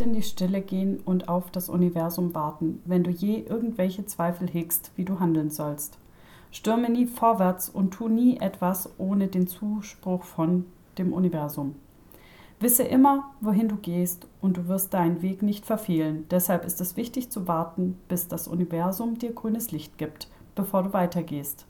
in die Stille gehen und auf das Universum warten, wenn du je irgendwelche Zweifel hegst, wie du handeln sollst. Stürme nie vorwärts und tu nie etwas ohne den Zuspruch von dem Universum. Wisse immer, wohin du gehst und du wirst deinen Weg nicht verfehlen. Deshalb ist es wichtig zu warten, bis das Universum dir grünes Licht gibt, bevor du weitergehst.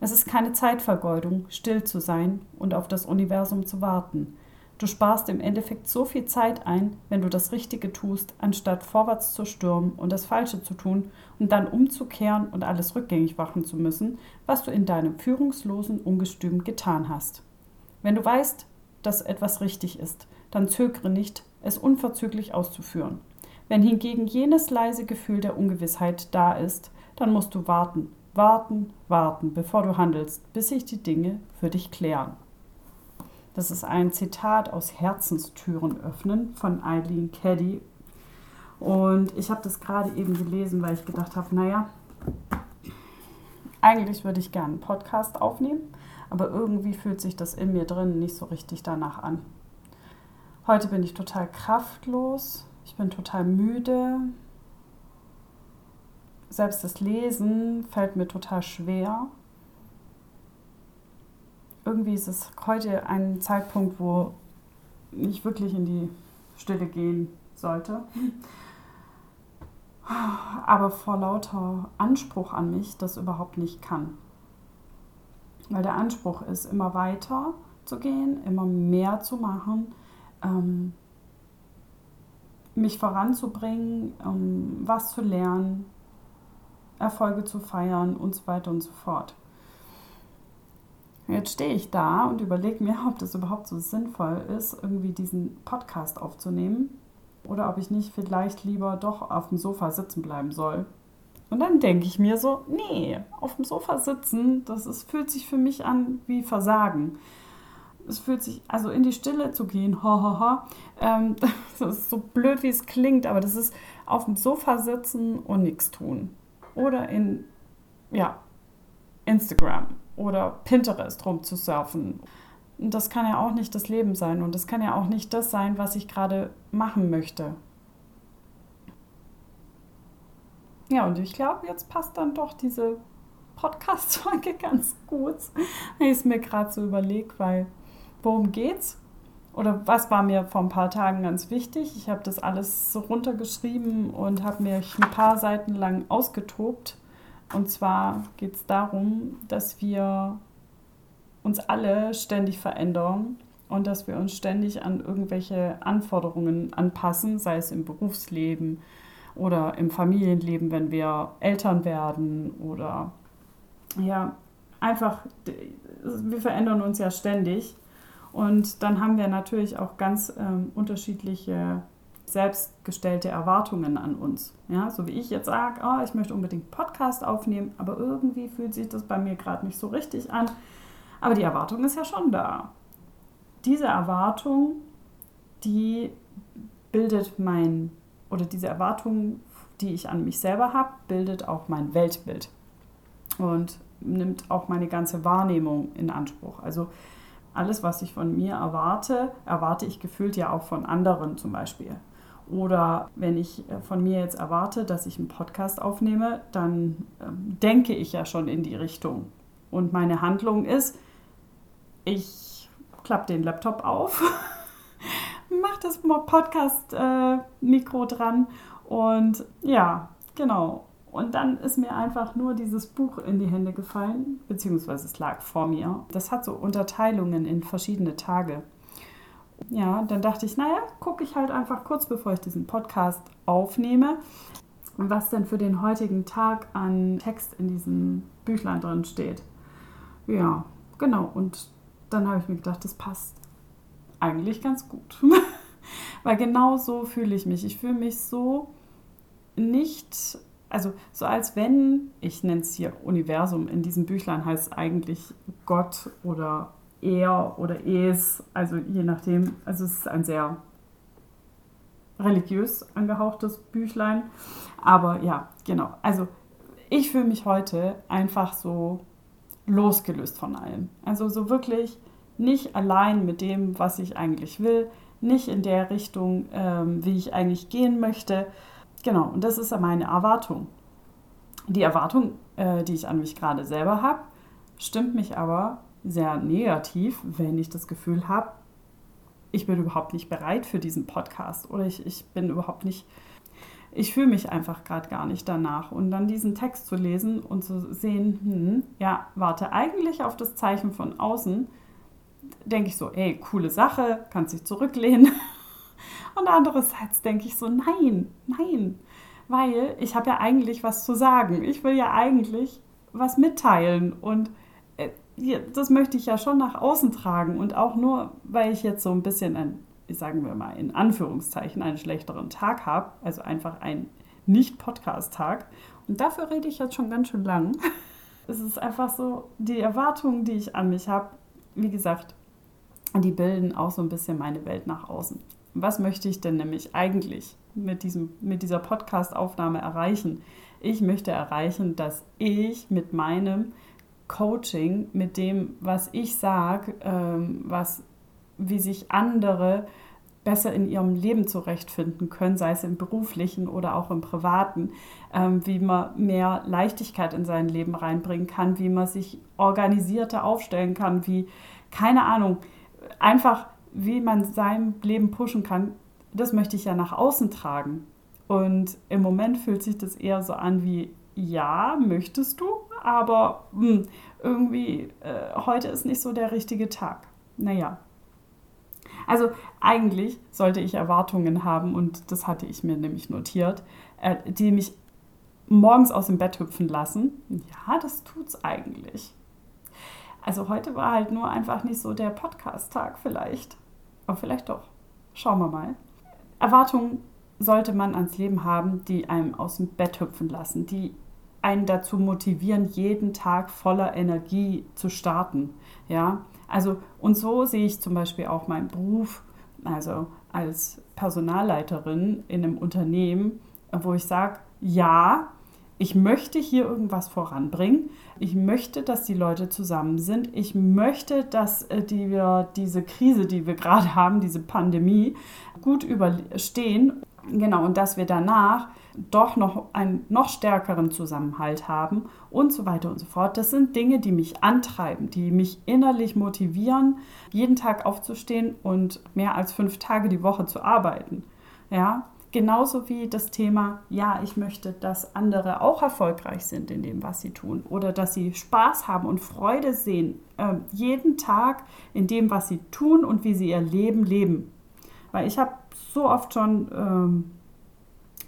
Es ist keine Zeitvergeudung, still zu sein und auf das Universum zu warten. Du sparst im Endeffekt so viel Zeit ein, wenn du das Richtige tust, anstatt vorwärts zu stürmen und das Falsche zu tun und dann umzukehren und alles rückgängig machen zu müssen, was du in deinem führungslosen Ungestüm getan hast. Wenn du weißt, dass etwas richtig ist, dann zögere nicht, es unverzüglich auszuführen. Wenn hingegen jenes leise Gefühl der Ungewissheit da ist, dann musst du warten, warten, warten, bevor du handelst, bis sich die Dinge für dich klären. Das ist ein Zitat aus Herzenstüren öffnen von Eileen Caddy. Und ich habe das gerade eben gelesen, weil ich gedacht habe, naja, eigentlich würde ich gerne einen Podcast aufnehmen, aber irgendwie fühlt sich das in mir drin nicht so richtig danach an. Heute bin ich total kraftlos, ich bin total müde. Selbst das Lesen fällt mir total schwer irgendwie ist es heute ein Zeitpunkt, wo ich wirklich in die Stille gehen sollte. Aber vor lauter Anspruch an mich das überhaupt nicht kann. Weil der Anspruch ist, immer weiter zu gehen, immer mehr zu machen, ähm, mich voranzubringen, ähm, was zu lernen, Erfolge zu feiern und so weiter und so fort. Jetzt stehe ich da und überlege mir, ob das überhaupt so sinnvoll ist, irgendwie diesen Podcast aufzunehmen oder ob ich nicht vielleicht lieber doch auf dem Sofa sitzen bleiben soll. Und dann denke ich mir so, nee, auf dem Sofa sitzen, das ist, fühlt sich für mich an wie Versagen. Es fühlt sich, also in die Stille zu gehen, hahaha, ha, ha, ähm, das ist so blöd, wie es klingt, aber das ist auf dem Sofa sitzen und nichts tun. Oder in, ja, Instagram oder Pinterest rumzusurfen. Und das kann ja auch nicht das Leben sein und das kann ja auch nicht das sein, was ich gerade machen möchte. Ja, und ich glaube, jetzt passt dann doch diese Podcast-Folge ganz gut, wenn ich es mir gerade so überlege, weil worum geht's? Oder was war mir vor ein paar Tagen ganz wichtig? Ich habe das alles so runtergeschrieben und habe mir ein paar Seiten lang ausgetobt und zwar geht es darum, dass wir uns alle ständig verändern und dass wir uns ständig an irgendwelche Anforderungen anpassen, sei es im Berufsleben oder im Familienleben, wenn wir Eltern werden oder ja, einfach, wir verändern uns ja ständig. Und dann haben wir natürlich auch ganz ähm, unterschiedliche selbstgestellte Erwartungen an uns. Ja, so wie ich jetzt sage, oh, ich möchte unbedingt Podcast aufnehmen, aber irgendwie fühlt sich das bei mir gerade nicht so richtig an. Aber die Erwartung ist ja schon da. Diese Erwartung, die bildet mein, oder diese Erwartung, die ich an mich selber habe, bildet auch mein Weltbild und nimmt auch meine ganze Wahrnehmung in Anspruch. Also alles, was ich von mir erwarte, erwarte ich gefühlt ja auch von anderen zum Beispiel. Oder wenn ich äh, von mir jetzt erwarte, dass ich einen Podcast aufnehme, dann ähm, denke ich ja schon in die Richtung. Und meine Handlung ist, ich klappe den Laptop auf, mache das Podcast-Mikro äh, dran und ja, genau. Und dann ist mir einfach nur dieses Buch in die Hände gefallen, beziehungsweise es lag vor mir. Das hat so Unterteilungen in verschiedene Tage. Ja, dann dachte ich, naja, gucke ich halt einfach kurz bevor ich diesen Podcast aufnehme, was denn für den heutigen Tag an Text in diesem Büchlein drin steht. Ja, genau. Und dann habe ich mir gedacht, das passt eigentlich ganz gut. Weil genau so fühle ich mich. Ich fühle mich so nicht, also so als wenn, ich nenne es hier Universum, in diesem Büchlein heißt es eigentlich Gott oder er oder es, also je nachdem. Also es ist ein sehr religiös angehauchtes Büchlein. Aber ja, genau. Also ich fühle mich heute einfach so losgelöst von allem. Also so wirklich nicht allein mit dem, was ich eigentlich will, nicht in der Richtung, ähm, wie ich eigentlich gehen möchte. Genau, und das ist meine Erwartung. Die Erwartung, äh, die ich an mich gerade selber habe, stimmt mich aber sehr negativ, wenn ich das Gefühl habe, ich bin überhaupt nicht bereit für diesen Podcast oder ich, ich bin überhaupt nicht, ich fühle mich einfach gerade gar nicht danach. Und dann diesen Text zu lesen und zu sehen, hm, ja, warte eigentlich auf das Zeichen von außen, denke ich so, ey, coole Sache, kannst dich zurücklehnen. Und andererseits denke ich so, nein, nein, weil ich habe ja eigentlich was zu sagen. Ich will ja eigentlich was mitteilen und das möchte ich ja schon nach außen tragen und auch nur, weil ich jetzt so ein bisschen ein, sagen wir mal in Anführungszeichen, einen schlechteren Tag habe, also einfach ein Nicht-Podcast-Tag. Und dafür rede ich jetzt schon ganz schön lang. Es ist einfach so, die Erwartungen, die ich an mich habe, wie gesagt, die bilden auch so ein bisschen meine Welt nach außen. Was möchte ich denn nämlich eigentlich mit, diesem, mit dieser Podcast-Aufnahme erreichen? Ich möchte erreichen, dass ich mit meinem Coaching, mit dem, was ich sage, ähm, wie sich andere besser in ihrem Leben zurechtfinden können, sei es im beruflichen oder auch im privaten, ähm, wie man mehr Leichtigkeit in sein Leben reinbringen kann, wie man sich organisierter aufstellen kann, wie, keine Ahnung, einfach wie man sein Leben pushen kann, das möchte ich ja nach außen tragen. Und im Moment fühlt sich das eher so an wie, ja, möchtest du, aber mh, hm, irgendwie äh, heute ist nicht so der richtige Tag. Naja. Also eigentlich sollte ich Erwartungen haben und das hatte ich mir nämlich notiert, äh, die mich morgens aus dem Bett hüpfen lassen. Ja, das tut's eigentlich. Also heute war halt nur einfach nicht so der Podcast-Tag vielleicht. Aber vielleicht doch. Schauen wir mal. Erwartungen sollte man ans Leben haben, die einem aus dem Bett hüpfen lassen, die einen dazu motivieren, jeden Tag voller Energie zu starten. Ja, also und so sehe ich zum Beispiel auch meinen Beruf, also als Personalleiterin in einem Unternehmen, wo ich sage, ja, ich möchte hier irgendwas voranbringen. Ich möchte, dass die Leute zusammen sind. Ich möchte, dass äh, die wir diese Krise, die wir gerade haben, diese Pandemie, gut überstehen. Genau, und dass wir danach doch noch einen noch stärkeren Zusammenhalt haben und so weiter und so fort. Das sind Dinge, die mich antreiben, die mich innerlich motivieren, jeden Tag aufzustehen und mehr als fünf Tage die Woche zu arbeiten. Ja, Genauso wie das Thema, ja, ich möchte, dass andere auch erfolgreich sind in dem, was sie tun oder dass sie Spaß haben und Freude sehen, äh, jeden Tag in dem, was sie tun und wie sie ihr Leben leben. Weil ich habe so oft schon ähm,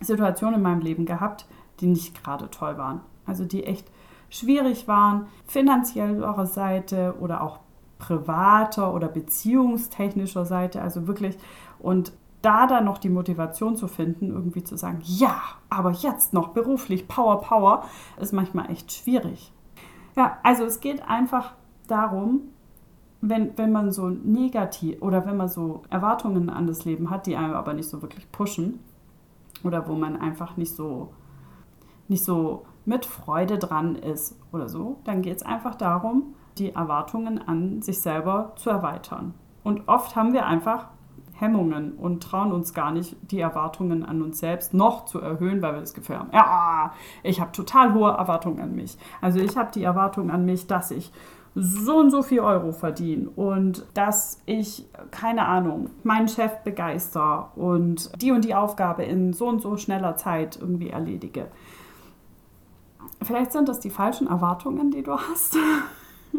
Situationen in meinem Leben gehabt, die nicht gerade toll waren. Also die echt schwierig waren, finanzieller Seite oder auch privater oder beziehungstechnischer Seite. Also wirklich, und da dann noch die Motivation zu finden, irgendwie zu sagen, ja, aber jetzt noch beruflich, Power, Power, ist manchmal echt schwierig. Ja, also es geht einfach darum, wenn, wenn man so negativ oder wenn man so Erwartungen an das Leben hat, die einem aber nicht so wirklich pushen oder wo man einfach nicht so, nicht so mit Freude dran ist oder so, dann geht es einfach darum, die Erwartungen an sich selber zu erweitern. Und oft haben wir einfach Hemmungen und trauen uns gar nicht, die Erwartungen an uns selbst noch zu erhöhen, weil wir das Gefühl haben, ja, ich habe total hohe Erwartungen an mich. Also ich habe die Erwartung an mich, dass ich so und so viel Euro verdiene und dass ich, keine Ahnung, meinen Chef begeister und die und die Aufgabe in so und so schneller Zeit irgendwie erledige. Vielleicht sind das die falschen Erwartungen, die du hast.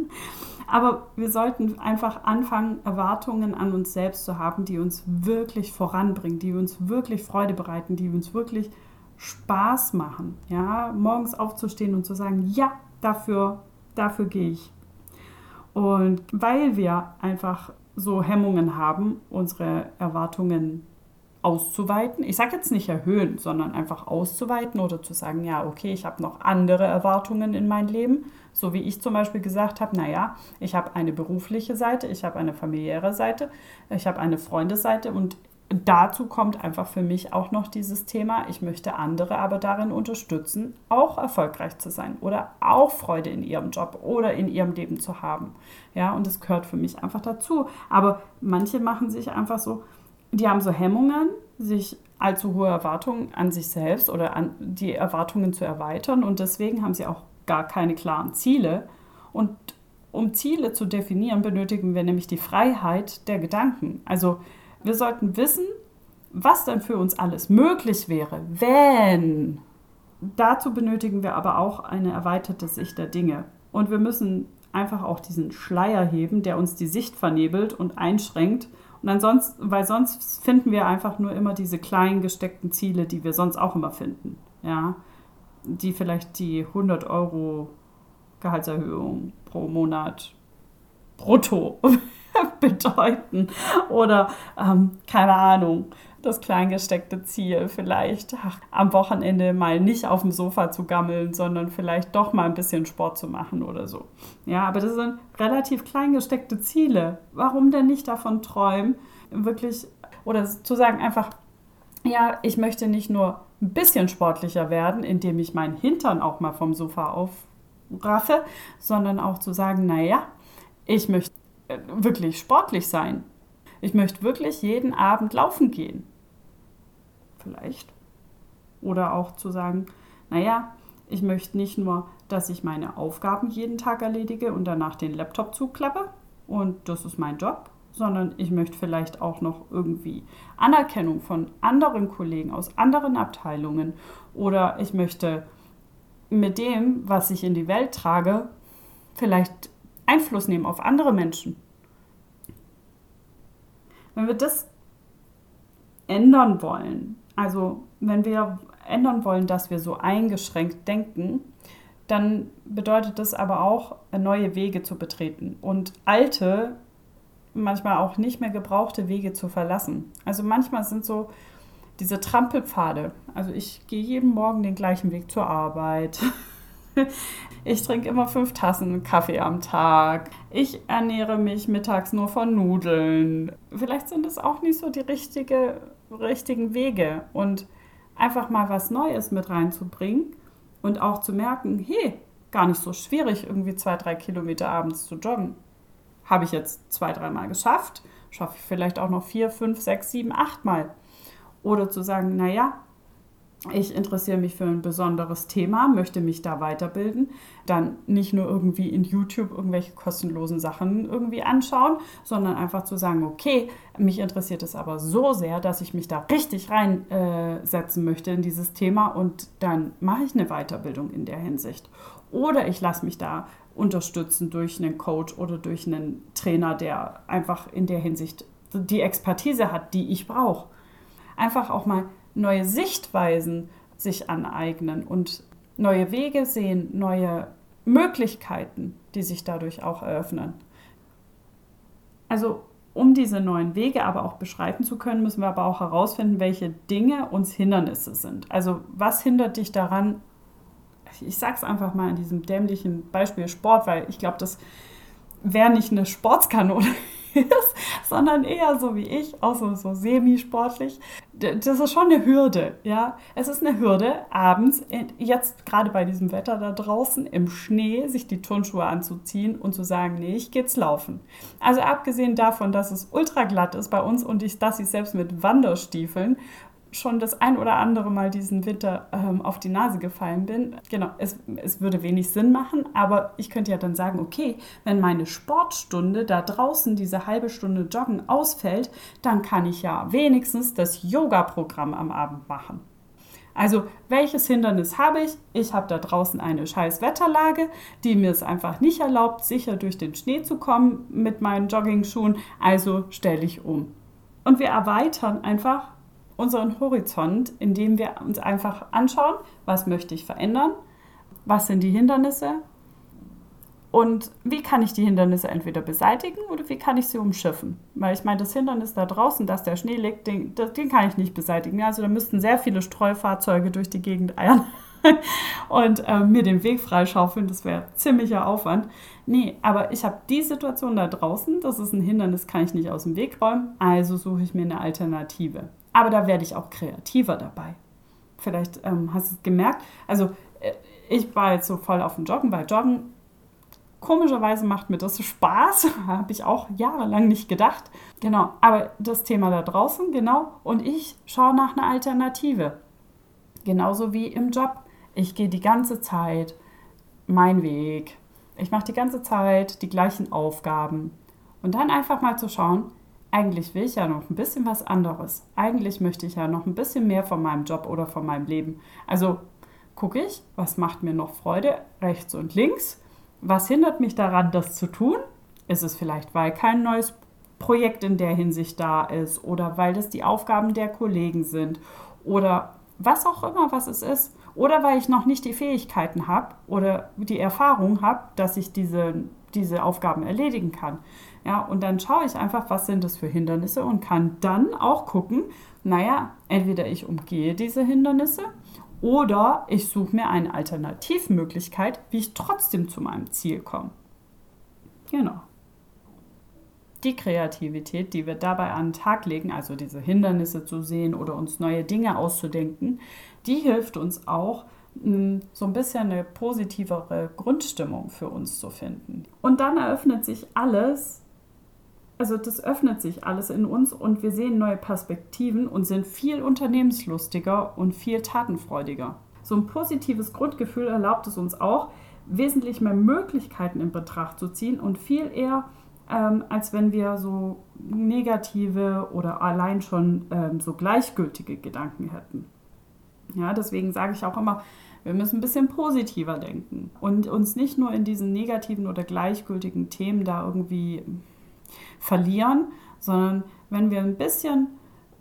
Aber wir sollten einfach anfangen, Erwartungen an uns selbst zu haben, die uns wirklich voranbringen, die uns wirklich Freude bereiten, die uns wirklich Spaß machen. Ja, morgens aufzustehen und zu sagen, ja, dafür, dafür gehe ich. Und weil wir einfach so Hemmungen haben, unsere Erwartungen auszuweiten. Ich sage jetzt nicht erhöhen, sondern einfach auszuweiten oder zu sagen, ja, okay, ich habe noch andere Erwartungen in mein Leben. So wie ich zum Beispiel gesagt habe, naja, ich habe eine berufliche Seite, ich habe eine familiäre Seite, ich habe eine Freundesseite und dazu kommt einfach für mich auch noch dieses Thema, ich möchte andere aber darin unterstützen, auch erfolgreich zu sein oder auch Freude in ihrem Job oder in ihrem Leben zu haben. Ja, und das gehört für mich einfach dazu. Aber manche machen sich einfach so, die haben so Hemmungen, sich allzu hohe Erwartungen an sich selbst oder an die Erwartungen zu erweitern und deswegen haben sie auch gar keine klaren Ziele. Und um Ziele zu definieren, benötigen wir nämlich die Freiheit der Gedanken. Also wir sollten wissen, was dann für uns alles möglich wäre, wenn. Dazu benötigen wir aber auch eine erweiterte Sicht der Dinge. Und wir müssen einfach auch diesen Schleier heben, der uns die Sicht vernebelt und einschränkt. Und ansonsten, weil sonst finden wir einfach nur immer diese kleinen gesteckten Ziele, die wir sonst auch immer finden. Ja, die vielleicht die 100 Euro Gehaltserhöhung pro Monat brutto bedeuten. Oder ähm, keine Ahnung, das kleingesteckte Ziel vielleicht ach, am Wochenende mal nicht auf dem Sofa zu gammeln, sondern vielleicht doch mal ein bisschen Sport zu machen oder so. Ja, aber das sind relativ kleingesteckte Ziele. Warum denn nicht davon träumen, wirklich oder zu sagen einfach, ja, ich möchte nicht nur ein bisschen sportlicher werden, indem ich meinen Hintern auch mal vom Sofa aufraffe, sondern auch zu sagen, naja, ich möchte wirklich sportlich sein. Ich möchte wirklich jeden Abend laufen gehen. Vielleicht. Oder auch zu sagen, naja, ich möchte nicht nur, dass ich meine Aufgaben jeden Tag erledige und danach den Laptop zuklappe und das ist mein Job, sondern ich möchte vielleicht auch noch irgendwie Anerkennung von anderen Kollegen aus anderen Abteilungen oder ich möchte mit dem, was ich in die Welt trage, vielleicht Einfluss nehmen auf andere Menschen. Wenn wir das ändern wollen, also wenn wir ändern wollen, dass wir so eingeschränkt denken, dann bedeutet das aber auch, neue Wege zu betreten und alte manchmal auch nicht mehr gebrauchte Wege zu verlassen. Also manchmal sind so diese Trampelpfade. Also ich gehe jeden Morgen den gleichen Weg zur Arbeit. Ich trinke immer fünf Tassen Kaffee am Tag. Ich ernähre mich mittags nur von Nudeln. Vielleicht sind es auch nicht so die richtige, richtigen Wege. Und einfach mal was Neues mit reinzubringen und auch zu merken, hey, gar nicht so schwierig, irgendwie zwei, drei Kilometer abends zu joggen habe ich jetzt zwei, dreimal geschafft, schaffe ich vielleicht auch noch vier, fünf, sechs, sieben, acht Mal. Oder zu sagen, naja, ich interessiere mich für ein besonderes Thema, möchte mich da weiterbilden, dann nicht nur irgendwie in YouTube irgendwelche kostenlosen Sachen irgendwie anschauen, sondern einfach zu sagen, okay, mich interessiert es aber so sehr, dass ich mich da richtig reinsetzen äh, möchte in dieses Thema und dann mache ich eine Weiterbildung in der Hinsicht. Oder ich lasse mich da unterstützen durch einen Coach oder durch einen Trainer, der einfach in der Hinsicht die Expertise hat, die ich brauche. Einfach auch mal neue Sichtweisen sich aneignen und neue Wege sehen, neue Möglichkeiten, die sich dadurch auch eröffnen. Also um diese neuen Wege aber auch beschreiten zu können, müssen wir aber auch herausfinden, welche Dinge uns Hindernisse sind. Also was hindert dich daran, ich sag's einfach mal in diesem dämlichen Beispiel Sport, weil ich glaube, das wäre nicht eine Sportskanone ist, sondern eher so wie ich, auch so, so semi-sportlich. Das ist schon eine Hürde, ja. Es ist eine Hürde, abends, jetzt gerade bei diesem Wetter da draußen, im Schnee, sich die Turnschuhe anzuziehen und zu sagen, nee, ich jetzt laufen. Also abgesehen davon, dass es ultra glatt ist bei uns und ich, dass ich selbst mit Wanderstiefeln schon das ein oder andere Mal diesen Winter ähm, auf die Nase gefallen bin. Genau, es, es würde wenig Sinn machen, aber ich könnte ja dann sagen, okay, wenn meine Sportstunde da draußen, diese halbe Stunde Joggen ausfällt, dann kann ich ja wenigstens das Yoga-Programm am Abend machen. Also, welches Hindernis habe ich? Ich habe da draußen eine scheiß Wetterlage, die mir es einfach nicht erlaubt, sicher durch den Schnee zu kommen mit meinen Jogging-Schuhen. Also stelle ich um. Und wir erweitern einfach unseren Horizont, indem wir uns einfach anschauen, was möchte ich verändern, was sind die Hindernisse und wie kann ich die Hindernisse entweder beseitigen oder wie kann ich sie umschiffen. Weil ich meine, das Hindernis da draußen, dass der Schnee liegt, den, den kann ich nicht beseitigen. Also da müssten sehr viele Streufahrzeuge durch die Gegend eiern und äh, mir den Weg freischaufeln. Das wäre ziemlicher Aufwand. Nee, aber ich habe die Situation da draußen, das ist ein Hindernis, kann ich nicht aus dem Weg räumen. Also suche ich mir eine Alternative. Aber da werde ich auch kreativer dabei. Vielleicht ähm, hast du es gemerkt. Also äh, ich war jetzt so voll auf dem Joggen, weil Joggen Komischerweise macht mir das Spaß, habe ich auch jahrelang nicht gedacht. Genau, aber das Thema da draußen, genau, und ich schaue nach einer Alternative. Genauso wie im Job. Ich gehe die ganze Zeit meinen Weg. Ich mache die ganze Zeit die gleichen Aufgaben. Und dann einfach mal zu schauen, eigentlich will ich ja noch ein bisschen was anderes. Eigentlich möchte ich ja noch ein bisschen mehr von meinem Job oder von meinem Leben. Also gucke ich, was macht mir noch Freude, rechts und links. Was hindert mich daran, das zu tun? Ist es vielleicht, weil kein neues Projekt in der Hinsicht da ist oder weil das die Aufgaben der Kollegen sind oder was auch immer, was es ist. Oder weil ich noch nicht die Fähigkeiten habe oder die Erfahrung habe, dass ich diese, diese Aufgaben erledigen kann. Ja, und dann schaue ich einfach, was sind das für Hindernisse und kann dann auch gucken, naja, entweder ich umgehe diese Hindernisse oder ich suche mir eine Alternativmöglichkeit, wie ich trotzdem zu meinem Ziel komme. Genau. Die Kreativität, die wir dabei an den Tag legen, also diese Hindernisse zu sehen oder uns neue Dinge auszudenken, die hilft uns auch, so ein bisschen eine positivere Grundstimmung für uns zu finden. Und dann eröffnet sich alles also das öffnet sich alles in uns und wir sehen neue Perspektiven und sind viel unternehmenslustiger und viel tatenfreudiger. So ein positives Grundgefühl erlaubt es uns auch, wesentlich mehr Möglichkeiten in Betracht zu ziehen und viel eher, ähm, als wenn wir so negative oder allein schon ähm, so gleichgültige Gedanken hätten. Ja, deswegen sage ich auch immer, wir müssen ein bisschen positiver denken und uns nicht nur in diesen negativen oder gleichgültigen Themen da irgendwie verlieren, sondern wenn wir ein bisschen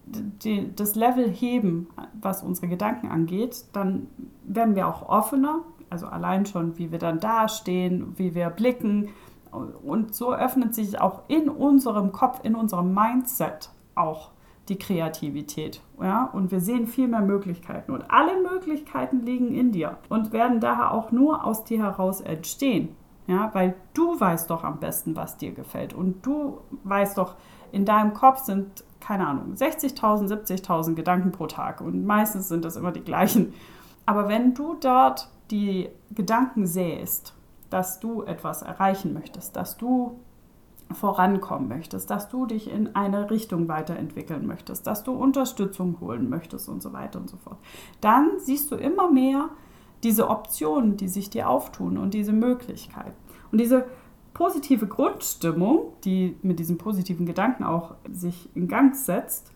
die, das Level heben, was unsere Gedanken angeht, dann werden wir auch offener, also allein schon, wie wir dann dastehen, wie wir blicken. Und so öffnet sich auch in unserem Kopf, in unserem Mindset auch die Kreativität. Ja? Und wir sehen viel mehr Möglichkeiten. Und alle Möglichkeiten liegen in dir und werden daher auch nur aus dir heraus entstehen. Ja, weil du weißt doch am besten, was dir gefällt. Und du weißt doch, in deinem Kopf sind, keine Ahnung, 60.000, 70.000 Gedanken pro Tag. Und meistens sind das immer die gleichen. Aber wenn du dort die Gedanken sähst, dass du etwas erreichen möchtest, dass du vorankommen möchtest, dass du dich in eine Richtung weiterentwickeln möchtest, dass du Unterstützung holen möchtest und so weiter und so fort, dann siehst du immer mehr, diese Optionen, die sich dir auftun und diese Möglichkeit. Und diese positive Grundstimmung, die mit diesem positiven Gedanken auch sich in Gang setzt,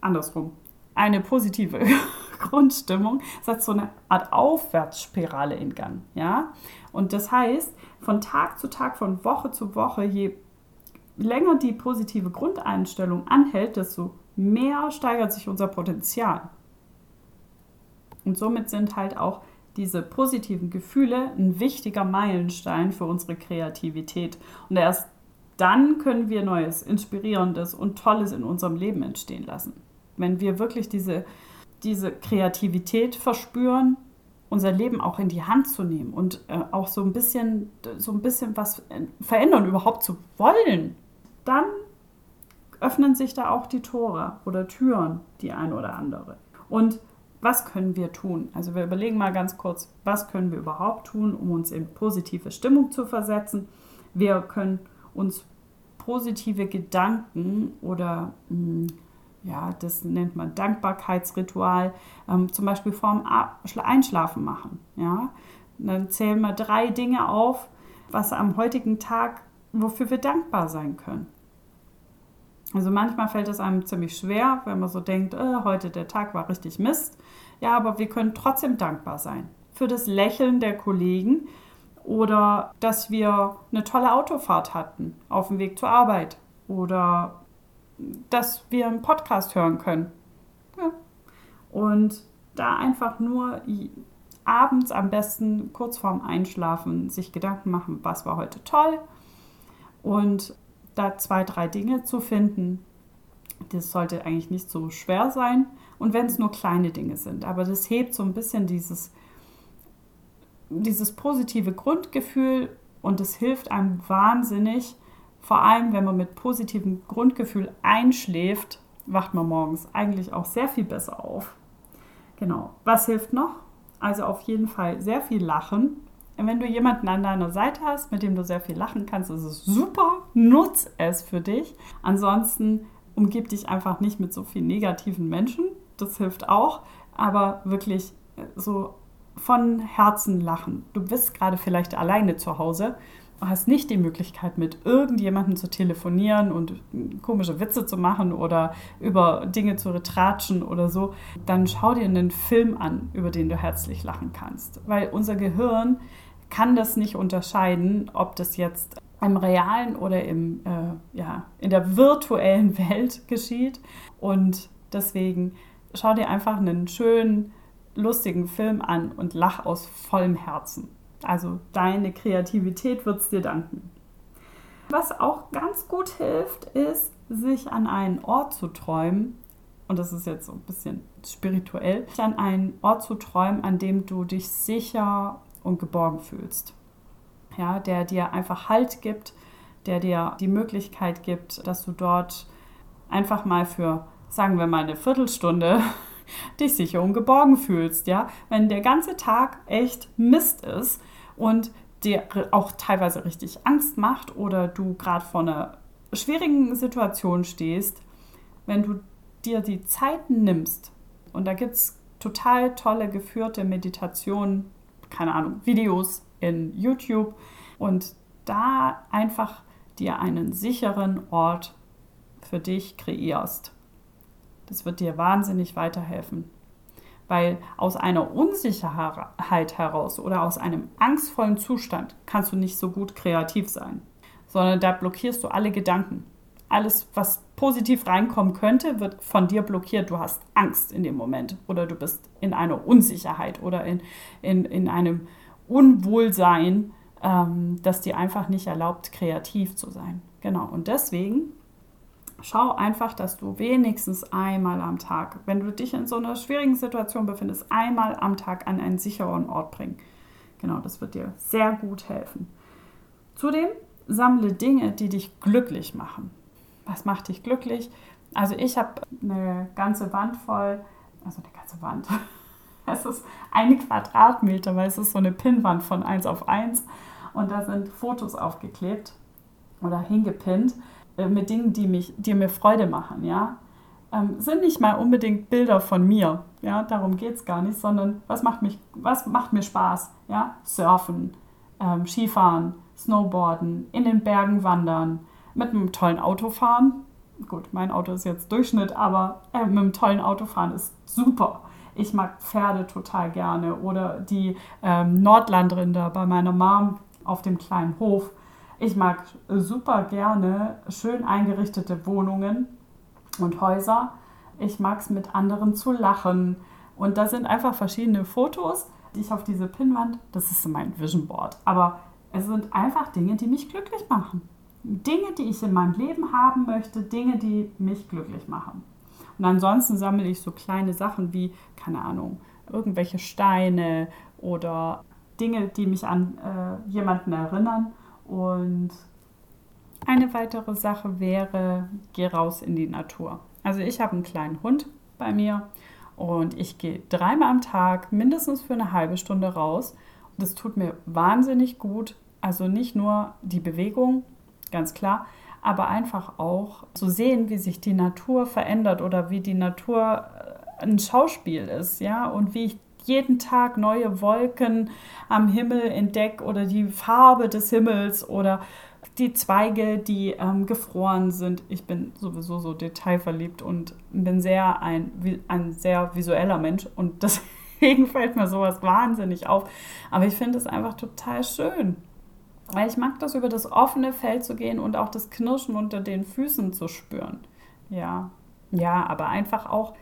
andersrum, eine positive Grundstimmung setzt so eine Art Aufwärtsspirale in Gang, ja? Und das heißt, von Tag zu Tag, von Woche zu Woche, je länger die positive Grundeinstellung anhält, desto mehr steigert sich unser Potenzial. Und somit sind halt auch diese positiven Gefühle ein wichtiger Meilenstein für unsere Kreativität. Und erst dann können wir Neues, Inspirierendes und Tolles in unserem Leben entstehen lassen. Wenn wir wirklich diese, diese Kreativität verspüren, unser Leben auch in die Hand zu nehmen und äh, auch so ein bisschen, so ein bisschen was verändern überhaupt zu wollen, dann öffnen sich da auch die Tore oder Türen, die ein oder andere. Und was können wir tun? Also wir überlegen mal ganz kurz, was können wir überhaupt tun, um uns in positive Stimmung zu versetzen. Wir können uns positive Gedanken oder hm, ja, das nennt man Dankbarkeitsritual, ähm, zum Beispiel vorm Einschlafen machen. Ja? Dann zählen wir drei Dinge auf, was am heutigen Tag, wofür wir dankbar sein können. Also manchmal fällt es einem ziemlich schwer, wenn man so denkt, äh, heute der Tag war richtig Mist. Ja, aber wir können trotzdem dankbar sein für das Lächeln der Kollegen oder dass wir eine tolle Autofahrt hatten auf dem Weg zur Arbeit oder dass wir einen Podcast hören können. Ja. Und da einfach nur abends am besten kurz vorm Einschlafen sich Gedanken machen, was war heute toll und da zwei, drei Dinge zu finden. Das sollte eigentlich nicht so schwer sein. Und wenn es nur kleine Dinge sind. Aber das hebt so ein bisschen dieses, dieses positive Grundgefühl und es hilft einem wahnsinnig, vor allem wenn man mit positivem Grundgefühl einschläft, wacht man morgens eigentlich auch sehr viel besser auf. Genau. Was hilft noch? Also auf jeden Fall sehr viel lachen, Wenn du jemanden an deiner Seite hast, mit dem du sehr viel lachen kannst, ist es super. Nutz es für dich. Ansonsten umgib dich einfach nicht mit so vielen negativen Menschen. Das hilft auch. Aber wirklich so von Herzen lachen. Du bist gerade vielleicht alleine zu Hause hast nicht die Möglichkeit, mit irgendjemandem zu telefonieren und komische Witze zu machen oder über Dinge zu retratschen oder so, dann schau dir einen Film an, über den du herzlich lachen kannst. Weil unser Gehirn kann das nicht unterscheiden, ob das jetzt im realen oder im, äh, ja, in der virtuellen Welt geschieht. Und deswegen schau dir einfach einen schönen, lustigen Film an und lach aus vollem Herzen. Also deine Kreativität wird es dir danken. Was auch ganz gut hilft, ist, sich an einen Ort zu träumen, und das ist jetzt so ein bisschen spirituell, an einen Ort zu träumen, an dem du dich sicher und geborgen fühlst. Ja, der dir einfach Halt gibt, der dir die Möglichkeit gibt, dass du dort einfach mal für, sagen wir mal, eine Viertelstunde dich sicher und geborgen fühlst, ja. Wenn der ganze Tag echt Mist ist und dir auch teilweise richtig Angst macht oder du gerade vor einer schwierigen Situation stehst, wenn du dir die Zeit nimmst, und da gibt es total tolle geführte Meditationen, keine Ahnung, Videos in YouTube und da einfach dir einen sicheren Ort für dich kreierst. Das wird dir wahnsinnig weiterhelfen. Weil aus einer Unsicherheit heraus oder aus einem angstvollen Zustand kannst du nicht so gut kreativ sein, sondern da blockierst du alle Gedanken. Alles, was positiv reinkommen könnte, wird von dir blockiert. Du hast Angst in dem Moment oder du bist in einer Unsicherheit oder in, in, in einem Unwohlsein, ähm, das dir einfach nicht erlaubt, kreativ zu sein. Genau, und deswegen schau einfach, dass du wenigstens einmal am Tag, wenn du dich in so einer schwierigen Situation befindest, einmal am Tag an einen sicheren Ort bringen. Genau, das wird dir sehr gut helfen. Zudem sammle Dinge, die dich glücklich machen. Was macht dich glücklich? Also ich habe eine ganze Wand voll, also eine ganze Wand. Es ist eine Quadratmeter, weil es ist so eine Pinnwand von 1 auf 1 und da sind Fotos aufgeklebt oder hingepinnt mit Dingen, die, mich, die mir Freude machen, ja. Ähm, sind nicht mal unbedingt Bilder von mir, ja, darum geht es gar nicht, sondern was macht, mich, was macht mir Spaß, ja, Surfen, ähm, Skifahren, Snowboarden, in den Bergen wandern, mit einem tollen Auto fahren. Gut, mein Auto ist jetzt Durchschnitt, aber äh, mit einem tollen Auto fahren ist super. Ich mag Pferde total gerne oder die ähm, Nordlandrinder bei meiner Mom auf dem kleinen Hof ich mag super gerne schön eingerichtete Wohnungen und Häuser. Ich mag es mit anderen zu lachen. Und da sind einfach verschiedene Fotos, die ich auf diese Pinnwand, das ist mein Vision Board. Aber es sind einfach Dinge, die mich glücklich machen. Dinge, die ich in meinem Leben haben möchte, Dinge, die mich glücklich machen. Und ansonsten sammle ich so kleine Sachen wie, keine Ahnung, irgendwelche Steine oder Dinge, die mich an äh, jemanden erinnern. Und eine weitere Sache wäre, geh raus in die Natur. Also ich habe einen kleinen Hund bei mir und ich gehe dreimal am Tag mindestens für eine halbe Stunde raus. Und das tut mir wahnsinnig gut. Also nicht nur die Bewegung, ganz klar, aber einfach auch zu sehen, wie sich die Natur verändert oder wie die Natur äh, ein Schauspiel ist, ja, und wie ich jeden Tag neue Wolken am Himmel entdecke oder die Farbe des Himmels oder die Zweige, die ähm, gefroren sind. Ich bin sowieso so detailverliebt und bin sehr ein, ein sehr visueller Mensch und deswegen fällt mir sowas wahnsinnig auf. Aber ich finde es einfach total schön. Weil ich mag das über das offene Feld zu gehen und auch das Knirschen unter den Füßen zu spüren. Ja, ja, aber einfach auch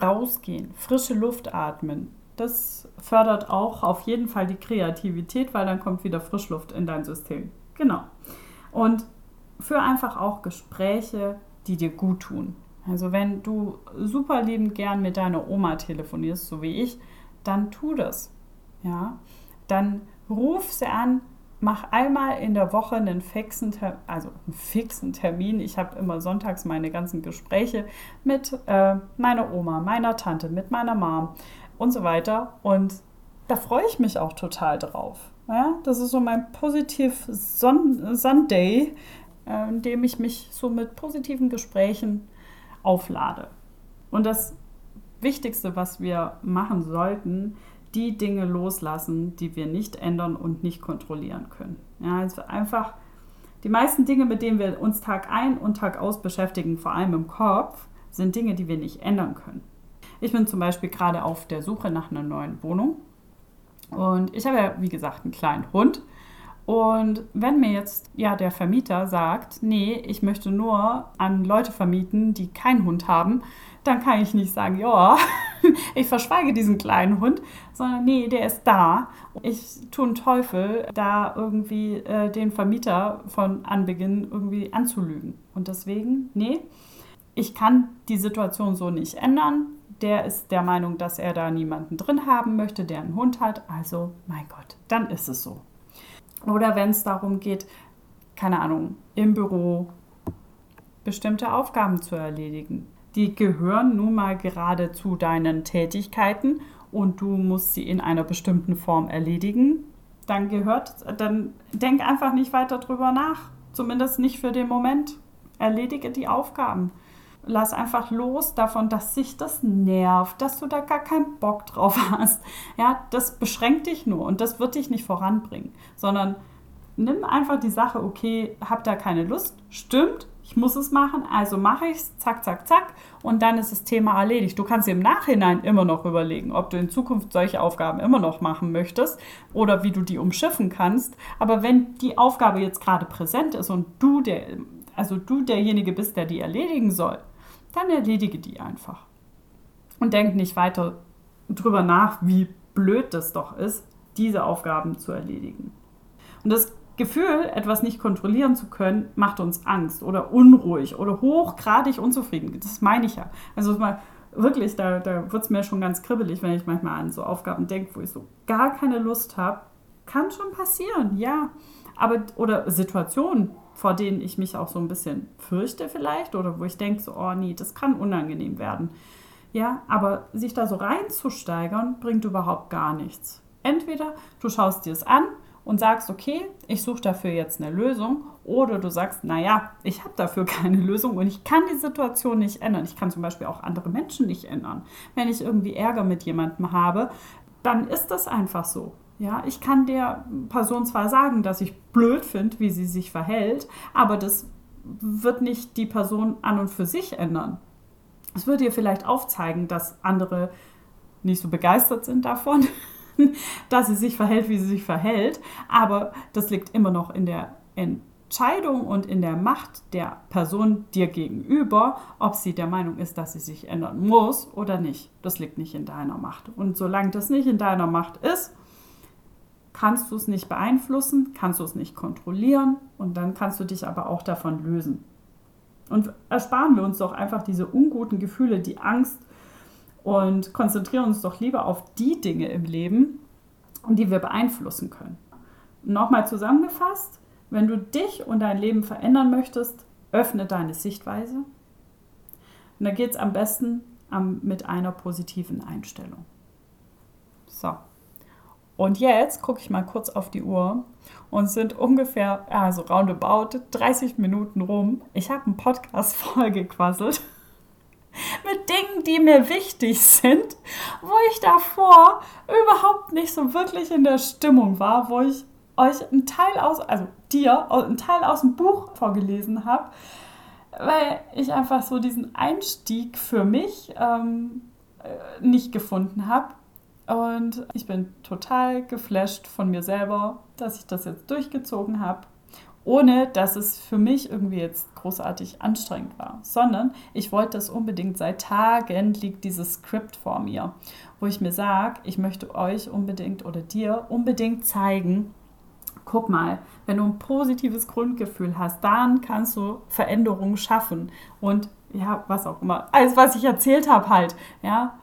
rausgehen, frische Luft atmen, das fördert auch auf jeden Fall die Kreativität, weil dann kommt wieder Frischluft in dein System. Genau. Und für einfach auch Gespräche, die dir gut tun. Also wenn du super liebend gern mit deiner Oma telefonierst, so wie ich, dann tu das. Ja, dann ruf sie an, mach einmal in der Woche einen fixen, also einen fixen Termin. Ich habe immer sonntags meine ganzen Gespräche mit äh, meiner Oma, meiner Tante, mit meiner Mom und so weiter. Und da freue ich mich auch total drauf. Ja, das ist so mein Positiv Sunday, äh, in dem ich mich so mit positiven Gesprächen auflade. Und das Wichtigste, was wir machen sollten, die Dinge loslassen, die wir nicht ändern und nicht kontrollieren können. Ja, also einfach die meisten Dinge, mit denen wir uns Tag ein und Tag aus beschäftigen, vor allem im Kopf, sind Dinge, die wir nicht ändern können. Ich bin zum Beispiel gerade auf der Suche nach einer neuen Wohnung und ich habe ja, wie gesagt, einen kleinen Hund. Und wenn mir jetzt ja der Vermieter sagt, nee, ich möchte nur an Leute vermieten, die keinen Hund haben, dann kann ich nicht sagen, ja, ich verschweige diesen kleinen Hund, sondern nee, der ist da. Ich tue einen Teufel, da irgendwie äh, den Vermieter von Anbeginn irgendwie anzulügen. Und deswegen, nee, ich kann die Situation so nicht ändern. Der ist der Meinung, dass er da niemanden drin haben möchte, der einen Hund hat. Also, mein Gott, dann ist es so. Oder wenn es darum geht, keine Ahnung, im Büro bestimmte Aufgaben zu erledigen die gehören nun mal gerade zu deinen Tätigkeiten und du musst sie in einer bestimmten Form erledigen, dann gehört, dann denk einfach nicht weiter drüber nach. Zumindest nicht für den Moment. Erledige die Aufgaben. Lass einfach los davon, dass sich das nervt, dass du da gar keinen Bock drauf hast. Ja, das beschränkt dich nur und das wird dich nicht voranbringen, sondern nimm einfach die Sache, okay, hab da keine Lust, stimmt, ich muss es machen, also mache ich es, zack, zack, zack, und dann ist das Thema erledigt. Du kannst dir im Nachhinein immer noch überlegen, ob du in Zukunft solche Aufgaben immer noch machen möchtest oder wie du die umschiffen kannst. Aber wenn die Aufgabe jetzt gerade präsent ist und du der, also du derjenige bist, der die erledigen soll, dann erledige die einfach. Und denk nicht weiter drüber nach, wie blöd das doch ist, diese Aufgaben zu erledigen. Und das Gefühl, etwas nicht kontrollieren zu können, macht uns Angst oder unruhig oder hochgradig unzufrieden. Das meine ich ja. Also mal wirklich, da, da wird es mir schon ganz kribbelig, wenn ich manchmal an so Aufgaben denke, wo ich so gar keine Lust habe. Kann schon passieren, ja. Aber, oder Situationen, vor denen ich mich auch so ein bisschen fürchte vielleicht oder wo ich denke, so, oh nee, das kann unangenehm werden. Ja, aber sich da so reinzusteigern, bringt überhaupt gar nichts. Entweder du schaust dir es an und sagst, okay, ich suche dafür jetzt eine Lösung. Oder du sagst, naja, ich habe dafür keine Lösung und ich kann die Situation nicht ändern. Ich kann zum Beispiel auch andere Menschen nicht ändern. Wenn ich irgendwie Ärger mit jemandem habe, dann ist das einfach so. Ja, ich kann der Person zwar sagen, dass ich blöd finde, wie sie sich verhält, aber das wird nicht die Person an und für sich ändern. Es wird ihr vielleicht aufzeigen, dass andere nicht so begeistert sind davon, dass sie sich verhält, wie sie sich verhält. Aber das liegt immer noch in der Entscheidung und in der Macht der Person dir gegenüber, ob sie der Meinung ist, dass sie sich ändern muss oder nicht. Das liegt nicht in deiner Macht. Und solange das nicht in deiner Macht ist, kannst du es nicht beeinflussen, kannst du es nicht kontrollieren und dann kannst du dich aber auch davon lösen. Und ersparen wir uns doch einfach diese unguten Gefühle, die Angst, und konzentrieren uns doch lieber auf die Dinge im Leben, die wir beeinflussen können. Nochmal zusammengefasst, wenn du dich und dein Leben verändern möchtest, öffne deine Sichtweise. Und da geht es am besten mit einer positiven Einstellung. So. Und jetzt gucke ich mal kurz auf die Uhr und sind ungefähr, also roundabout 30 Minuten rum. Ich habe einen Podcast vollgequasselt mit Dingen, die mir wichtig sind, wo ich davor überhaupt nicht so wirklich in der Stimmung war, wo ich euch einen Teil aus, also dir, einen Teil aus dem Buch vorgelesen habe, weil ich einfach so diesen Einstieg für mich ähm, äh, nicht gefunden habe. Und ich bin total geflasht von mir selber, dass ich das jetzt durchgezogen habe ohne dass es für mich irgendwie jetzt großartig anstrengend war, sondern ich wollte das unbedingt. Seit Tagen liegt dieses Skript vor mir, wo ich mir sage, ich möchte euch unbedingt oder dir unbedingt zeigen, guck mal, wenn du ein positives Grundgefühl hast, dann kannst du Veränderungen schaffen und ja, was auch immer, alles, was ich erzählt habe halt, ja.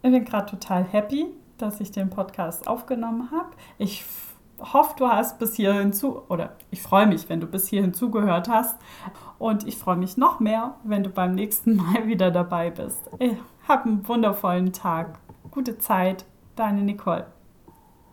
Ich bin gerade total happy, dass ich den Podcast aufgenommen habe. Ich hoffe, du hast bis hierhin zu, oder ich freue mich, wenn du bis hierhin zugehört hast. Und ich freue mich noch mehr, wenn du beim nächsten Mal wieder dabei bist. Hab einen wundervollen Tag. Gute Zeit, deine Nicole.